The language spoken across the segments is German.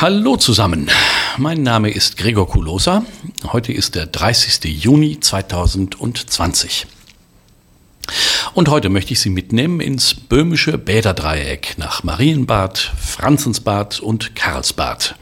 Hallo zusammen, mein Name ist Gregor Kulosa. Heute ist der 30. Juni 2020. Und heute möchte ich Sie mitnehmen ins böhmische Bäderdreieck nach Marienbad, Franzensbad und Karlsbad.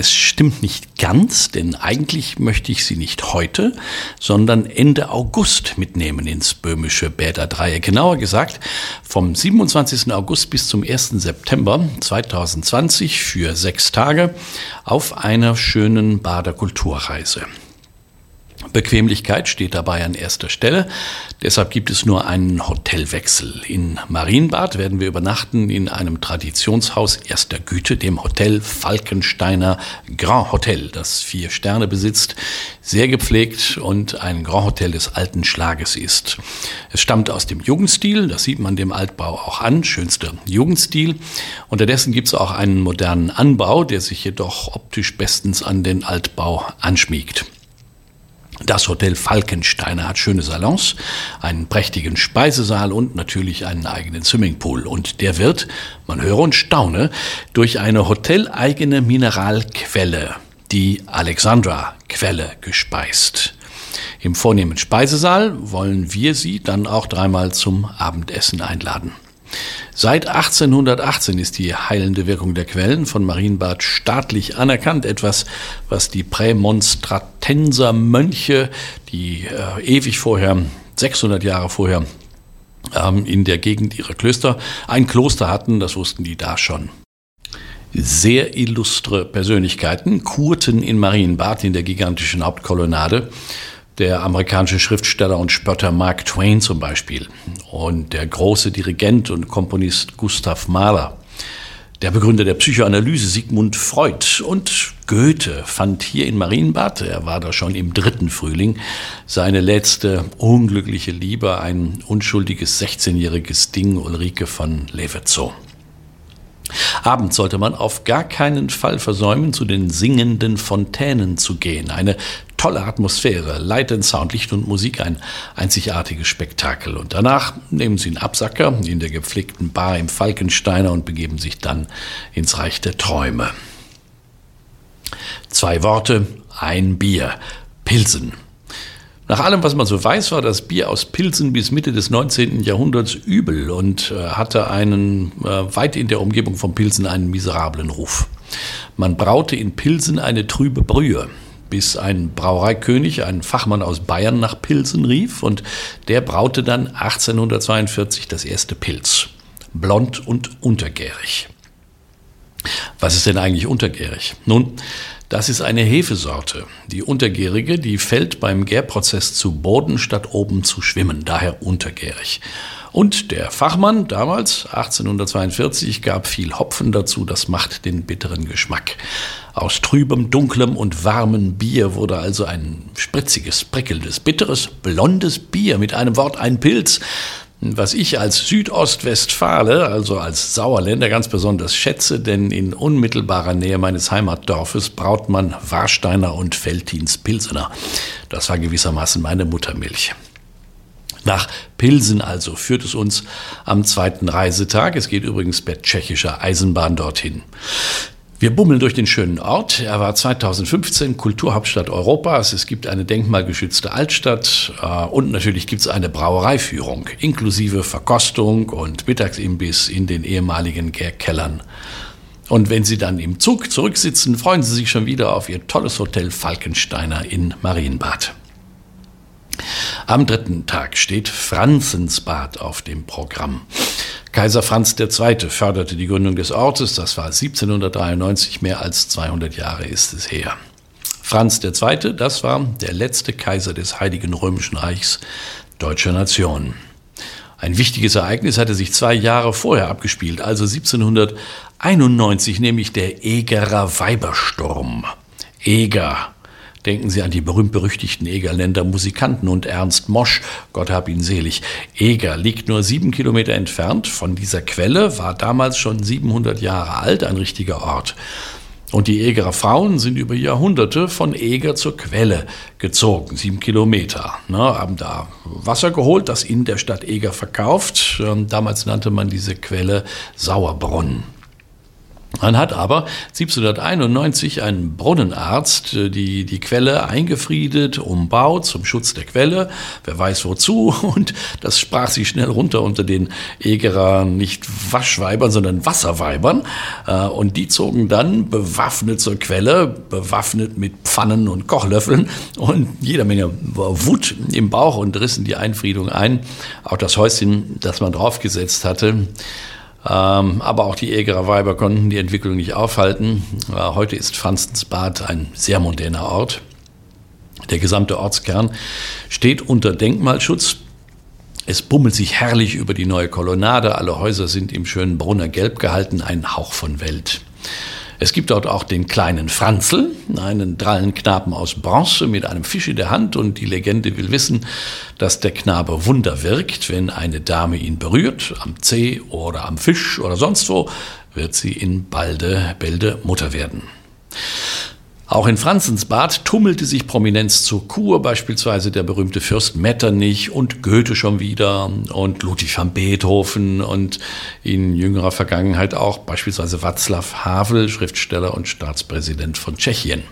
Es stimmt nicht ganz, denn eigentlich möchte ich Sie nicht heute, sondern Ende August mitnehmen ins böhmische Bäderdreieck. Genauer gesagt vom 27. August bis zum 1. September 2020 für sechs Tage auf einer schönen Baderkulturreise. Bequemlichkeit steht dabei an erster Stelle. Deshalb gibt es nur einen Hotelwechsel. In Marienbad werden wir übernachten in einem Traditionshaus erster Güte, dem Hotel Falkensteiner Grand Hotel, das vier Sterne besitzt, sehr gepflegt und ein Grand Hotel des alten Schlages ist. Es stammt aus dem Jugendstil, das sieht man dem Altbau auch an, schönster Jugendstil. Unterdessen gibt es auch einen modernen Anbau, der sich jedoch optisch bestens an den Altbau anschmiegt. Das Hotel Falkensteiner hat schöne Salons, einen prächtigen Speisesaal und natürlich einen eigenen Swimmingpool. Und der wird, man höre und staune, durch eine hoteleigene Mineralquelle, die Alexandra-Quelle, gespeist. Im vornehmen Speisesaal wollen wir Sie dann auch dreimal zum Abendessen einladen. Seit 1818 ist die heilende Wirkung der Quellen von Marienbad staatlich anerkannt, etwas, was die Prämonstratenser Mönche, die äh, ewig vorher, 600 Jahre vorher, ähm, in der Gegend ihrer Klöster ein Kloster hatten, das wussten die da schon. Sehr illustre Persönlichkeiten kurten in Marienbad in der gigantischen Hauptkolonnade der amerikanische Schriftsteller und Spötter Mark Twain zum Beispiel und der große Dirigent und Komponist Gustav Mahler. Der Begründer der Psychoanalyse Sigmund Freud und Goethe fand hier in Marienbad, er war da schon im dritten Frühling, seine letzte unglückliche Liebe, ein unschuldiges 16-jähriges Ding Ulrike von Levetzow. Abends sollte man auf gar keinen Fall versäumen, zu den singenden Fontänen zu gehen. Eine tolle Atmosphäre, Light and Sound, Licht und Musik, ein einzigartiges Spektakel. Und danach nehmen Sie einen Absacker in der gepflegten Bar im Falkensteiner und begeben sich dann ins Reich der Träume. Zwei Worte, ein Bier, Pilsen. Nach allem, was man so weiß, war das Bier aus Pilsen bis Mitte des 19. Jahrhunderts übel und äh, hatte einen äh, weit in der Umgebung von Pilsen einen miserablen Ruf. Man braute in Pilsen eine trübe Brühe, bis ein Brauereikönig, ein Fachmann aus Bayern, nach Pilsen rief und der braute dann 1842 das erste Pilz. Blond und untergärig. Was ist denn eigentlich untergärig? Nun, das ist eine Hefesorte. Die untergärige, die fällt beim Gärprozess zu Boden, statt oben zu schwimmen, daher untergärig. Und der Fachmann damals, 1842, gab viel Hopfen dazu, das macht den bitteren Geschmack. Aus trübem, dunklem und warmem Bier wurde also ein spritziges, prickelndes, bitteres, blondes Bier mit einem Wort ein Pilz, was ich als Südostwestfale, also als Sauerländer ganz besonders schätze, denn in unmittelbarer Nähe meines Heimatdorfes braut man Warsteiner und Veltins Pilsener. Das war gewissermaßen meine Muttermilch. Nach Pilsen also führt es uns am zweiten Reisetag. Es geht übrigens per tschechischer Eisenbahn dorthin. Wir bummeln durch den schönen Ort. Er war 2015 Kulturhauptstadt Europas. Es gibt eine denkmalgeschützte Altstadt äh, und natürlich gibt es eine Brauereiführung inklusive Verkostung und Mittagsimbiss in den ehemaligen Gärkellern. Und wenn Sie dann im Zug zurücksitzen, freuen Sie sich schon wieder auf Ihr tolles Hotel Falkensteiner in Marienbad. Am dritten Tag steht Franzensbad auf dem Programm. Kaiser Franz II. förderte die Gründung des Ortes, das war 1793, mehr als 200 Jahre ist es her. Franz II., das war der letzte Kaiser des Heiligen Römischen Reichs deutscher Nation. Ein wichtiges Ereignis hatte sich zwei Jahre vorher abgespielt, also 1791, nämlich der Egerer Weibersturm. Eger, Denken Sie an die berühmt-berüchtigten Egerländer Musikanten und Ernst Mosch, Gott hab ihn selig. Eger liegt nur sieben Kilometer entfernt von dieser Quelle, war damals schon 700 Jahre alt, ein richtiger Ort. Und die Egerer Frauen sind über Jahrhunderte von Eger zur Quelle gezogen, sieben Kilometer. Ne, haben da Wasser geholt, das in der Stadt Eger verkauft. Ähm, damals nannte man diese Quelle Sauerbrunnen. Man hat aber 1791 einen Brunnenarzt äh, die, die Quelle eingefriedet, umbaut zum Schutz der Quelle, wer weiß wozu, und das sprach sich schnell runter unter den Egerer nicht Waschweibern, sondern Wasserweibern. Äh, und die zogen dann bewaffnet zur Quelle, bewaffnet mit Pfannen und Kochlöffeln und jeder Menge Wut im Bauch und rissen die Einfriedung ein. Auch das Häuschen, das man draufgesetzt hatte, aber auch die Egerer Weiber konnten die Entwicklung nicht aufhalten. Äh, heute ist Franzensbad ein sehr moderner Ort. Der gesamte Ortskern steht unter Denkmalschutz. Es bummelt sich herrlich über die neue Kolonnade. Alle Häuser sind im schönen Brunner Gelb gehalten, ein Hauch von Welt. Es gibt dort auch den kleinen Franzl, einen drallen Knaben aus Bronze mit einem Fisch in der Hand und die Legende will wissen, dass der Knabe Wunder wirkt, wenn eine Dame ihn berührt, am Zeh oder am Fisch oder sonst wo, wird sie in balde, bälde Mutter werden. Auch in Franzensbad tummelte sich Prominenz zur Kur, beispielsweise der berühmte Fürst Metternich und Goethe schon wieder und Ludwig van Beethoven und in jüngerer Vergangenheit auch beispielsweise Václav Havel, Schriftsteller und Staatspräsident von Tschechien.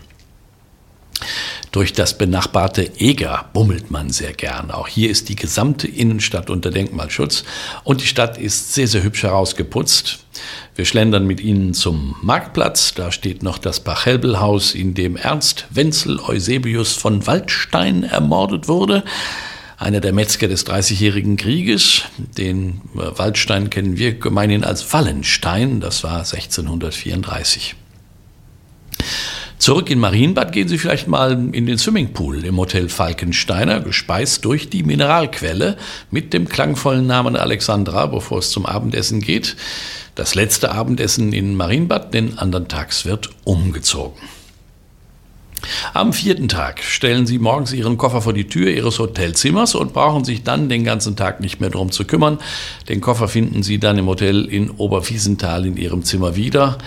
Durch das benachbarte Eger bummelt man sehr gern. Auch hier ist die gesamte Innenstadt unter Denkmalschutz und die Stadt ist sehr, sehr hübsch herausgeputzt. Wir schlendern mit Ihnen zum Marktplatz. Da steht noch das Bachelbelhaus, in dem Ernst Wenzel Eusebius von Waldstein ermordet wurde. Einer der Metzger des Dreißigjährigen Krieges. Den äh, Waldstein kennen wir gemeinhin als Wallenstein. Das war 1634. Zurück in Marienbad gehen Sie vielleicht mal in den Swimmingpool im Hotel Falkensteiner, gespeist durch die Mineralquelle mit dem klangvollen Namen Alexandra, bevor es zum Abendessen geht. Das letzte Abendessen in Marienbad, den anderen Tags wird umgezogen. Am vierten Tag stellen Sie morgens Ihren Koffer vor die Tür Ihres Hotelzimmers und brauchen sich dann den ganzen Tag nicht mehr darum zu kümmern. Den Koffer finden Sie dann im Hotel in Oberwiesenthal in Ihrem Zimmer wieder.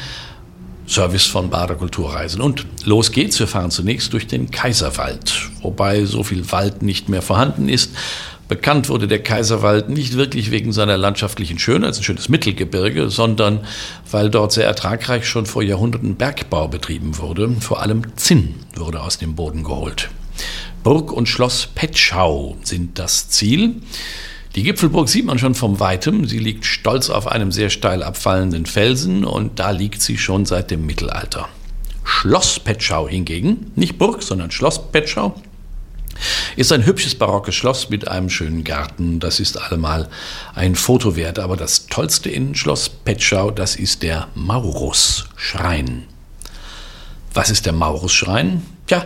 Service von Bader Kulturreisen. Und los geht's. Wir fahren zunächst durch den Kaiserwald, wobei so viel Wald nicht mehr vorhanden ist. Bekannt wurde der Kaiserwald nicht wirklich wegen seiner landschaftlichen Schönheit, ein schönes Mittelgebirge, sondern weil dort sehr ertragreich schon vor Jahrhunderten Bergbau betrieben wurde. Vor allem Zinn wurde aus dem Boden geholt. Burg und Schloss Petschau sind das Ziel. Die Gipfelburg sieht man schon vom Weitem. Sie liegt stolz auf einem sehr steil abfallenden Felsen und da liegt sie schon seit dem Mittelalter. Schloss Petschau hingegen, nicht Burg, sondern Schloss Petschau, ist ein hübsches barockes Schloss mit einem schönen Garten. Das ist allemal ein Foto wert. Aber das tollste in Schloss Petschau, das ist der Maurus-Schrein. Was ist der Maurus-Schrein? Tja,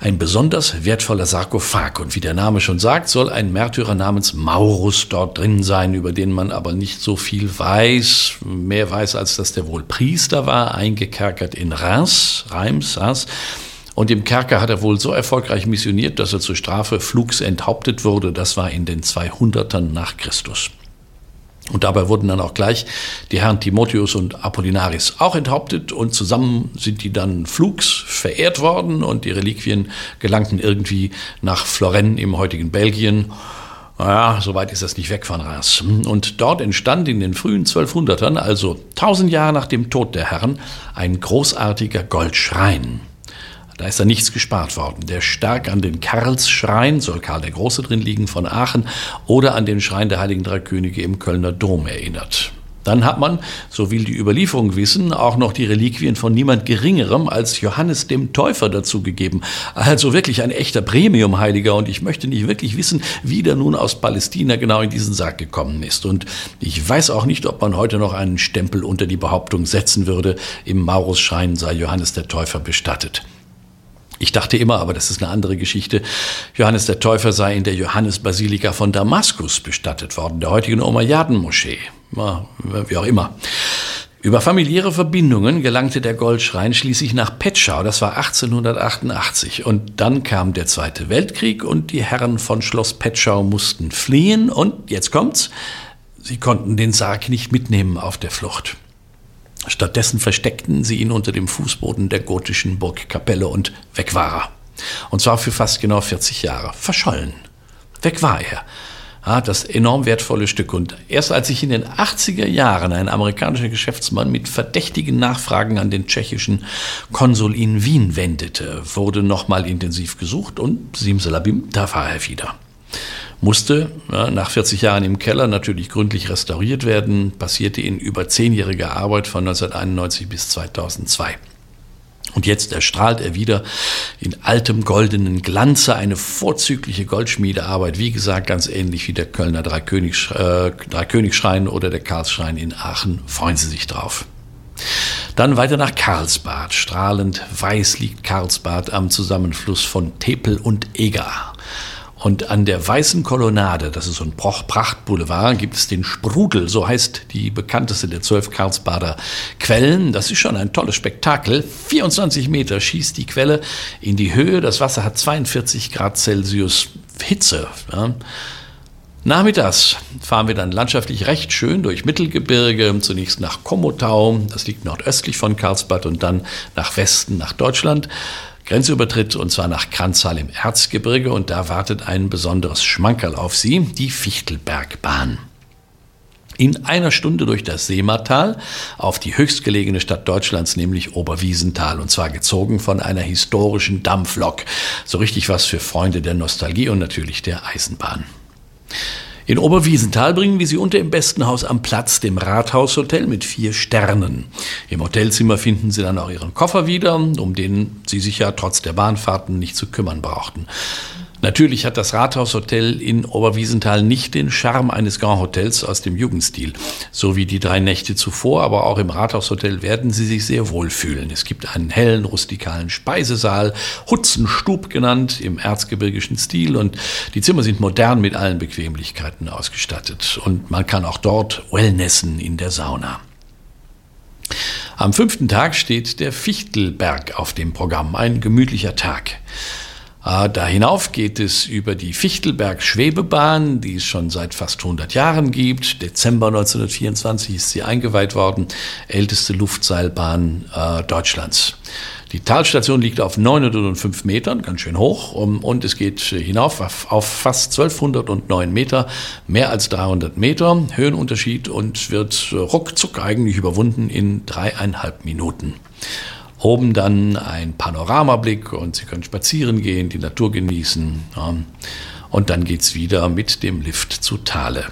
ein besonders wertvoller Sarkophag. Und wie der Name schon sagt, soll ein Märtyrer namens Maurus dort drin sein, über den man aber nicht so viel weiß. Mehr weiß, als dass der wohl Priester war, eingekerkert in Reims, Reims, Reims. Und im Kerker hat er wohl so erfolgreich missioniert, dass er zur Strafe flugs enthauptet wurde. Das war in den 200ern nach Christus. Und dabei wurden dann auch gleich die Herren Timotheus und Apollinaris auch enthauptet und zusammen sind die dann flugs verehrt worden und die Reliquien gelangten irgendwie nach Florennes im heutigen Belgien. Naja, soweit ist das nicht weg von Reims. Und dort entstand in den frühen 1200ern, also tausend Jahre nach dem Tod der Herren, ein großartiger Goldschrein. Da ist da nichts gespart worden. Der stark an den Karlsschrein, soll Karl der Große drin liegen, von Aachen, oder an den Schrein der Heiligen Drei Könige im Kölner Dom erinnert. Dann hat man, so will die Überlieferung wissen, auch noch die Reliquien von niemand Geringerem als Johannes dem Täufer dazugegeben. Also wirklich ein echter Premium-Heiliger und ich möchte nicht wirklich wissen, wie der nun aus Palästina genau in diesen Sarg gekommen ist. Und ich weiß auch nicht, ob man heute noch einen Stempel unter die Behauptung setzen würde, im Maurusschrein sei Johannes der Täufer bestattet. Ich dachte immer, aber das ist eine andere Geschichte, Johannes der Täufer sei in der Johannesbasilika von Damaskus bestattet worden, der heutigen Umayyaden-Moschee. Wie auch immer. Über familiäre Verbindungen gelangte der Goldschrein schließlich nach Petschau, das war 1888. Und dann kam der Zweite Weltkrieg und die Herren von Schloss Petschau mussten fliehen und, jetzt kommt's, sie konnten den Sarg nicht mitnehmen auf der Flucht. Stattdessen versteckten sie ihn unter dem Fußboden der gotischen Burgkapelle und weg war er. Und zwar für fast genau 40 Jahre. Verschollen. Weg war er. Ah, das enorm wertvolle Stück. Und erst als sich in den 80er Jahren ein amerikanischer Geschäftsmann mit verdächtigen Nachfragen an den tschechischen Konsul in Wien wendete, wurde nochmal intensiv gesucht und simsalabim, da war er wieder musste ja, nach 40 Jahren im Keller natürlich gründlich restauriert werden, passierte in über zehnjähriger Arbeit von 1991 bis 2002. Und jetzt erstrahlt er wieder in altem goldenen Glanze eine vorzügliche Goldschmiedearbeit, wie gesagt, ganz ähnlich wie der Kölner Dreikönigs, äh, Dreikönigschrein oder der Karlsschrein in Aachen. Freuen Sie sich drauf. Dann weiter nach Karlsbad. Strahlend weiß liegt Karlsbad am Zusammenfluss von Tepel und Eger. Und an der Weißen Kolonnade, das ist so ein Prachtboulevard, gibt es den Sprudel, so heißt die bekannteste der zwölf Karlsbader Quellen. Das ist schon ein tolles Spektakel. 24 Meter schießt die Quelle in die Höhe. Das Wasser hat 42 Grad Celsius Hitze. Ja. Nachmittags fahren wir dann landschaftlich recht schön durch Mittelgebirge, zunächst nach Komotau, das liegt nordöstlich von Karlsbad, und dann nach Westen, nach Deutschland. Grenzübertritt und zwar nach Kranzal im Erzgebirge und da wartet ein besonderes Schmankerl auf Sie, die Fichtelbergbahn. In einer Stunde durch das Seematal auf die höchstgelegene Stadt Deutschlands, nämlich Oberwiesenthal, und zwar gezogen von einer historischen Dampflok. So richtig was für Freunde der Nostalgie und natürlich der Eisenbahn. In Oberwiesenthal bringen wir Sie unter im besten Haus am Platz, dem Rathaushotel mit vier Sternen. Im Hotelzimmer finden Sie dann auch Ihren Koffer wieder, um den Sie sich ja trotz der Bahnfahrten nicht zu kümmern brauchten. Natürlich hat das Rathaushotel in Oberwiesenthal nicht den Charme eines Grand Hotels aus dem Jugendstil, so wie die drei Nächte zuvor, aber auch im Rathaushotel werden Sie sich sehr wohl fühlen. Es gibt einen hellen, rustikalen Speisesaal, Hutzenstub genannt, im erzgebirgischen Stil und die Zimmer sind modern mit allen Bequemlichkeiten ausgestattet und man kann auch dort Wellnessen in der Sauna. Am fünften Tag steht der Fichtelberg auf dem Programm, ein gemütlicher Tag. Ah, da hinauf geht es über die Fichtelberg-Schwebebahn, die es schon seit fast 100 Jahren gibt. Dezember 1924 ist sie eingeweiht worden, älteste Luftseilbahn äh, Deutschlands. Die Talstation liegt auf 905 Metern, ganz schön hoch, und es geht hinauf auf fast 1209 Meter, mehr als 300 Meter Höhenunterschied und wird ruckzuck eigentlich überwunden in dreieinhalb Minuten. Oben dann ein Panoramablick und Sie können spazieren gehen, die Natur genießen. Und dann geht es wieder mit dem Lift zu Thale.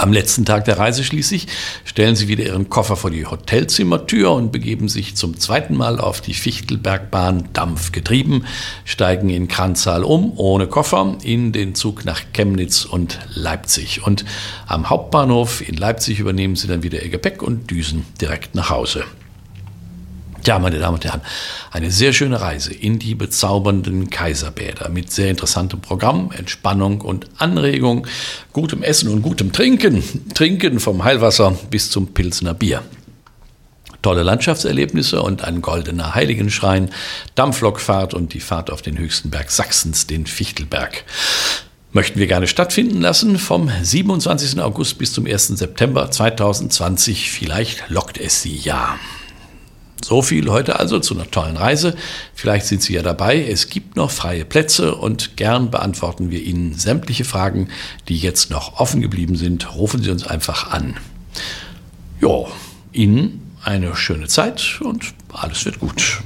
Am letzten Tag der Reise schließlich stellen Sie wieder Ihren Koffer vor die Hotelzimmertür und begeben sich zum zweiten Mal auf die Fichtelbergbahn dampfgetrieben, steigen in Kranzal um, ohne Koffer, in den Zug nach Chemnitz und Leipzig. Und am Hauptbahnhof in Leipzig übernehmen Sie dann wieder Ihr Gepäck und düsen direkt nach Hause. Ja, meine Damen und Herren, eine sehr schöne Reise in die bezaubernden Kaiserbäder mit sehr interessantem Programm, Entspannung und Anregung, gutem Essen und gutem Trinken, Trinken vom Heilwasser bis zum Pilsener Bier. Tolle Landschaftserlebnisse und ein goldener Heiligenschrein, Dampflokfahrt und die Fahrt auf den höchsten Berg Sachsens, den Fichtelberg. Möchten wir gerne stattfinden lassen vom 27. August bis zum 1. September 2020. Vielleicht lockt es Sie ja. So viel heute also zu einer tollen Reise. Vielleicht sind Sie ja dabei. Es gibt noch freie Plätze und gern beantworten wir Ihnen sämtliche Fragen, die jetzt noch offen geblieben sind. Rufen Sie uns einfach an. Ja, Ihnen eine schöne Zeit und alles wird gut.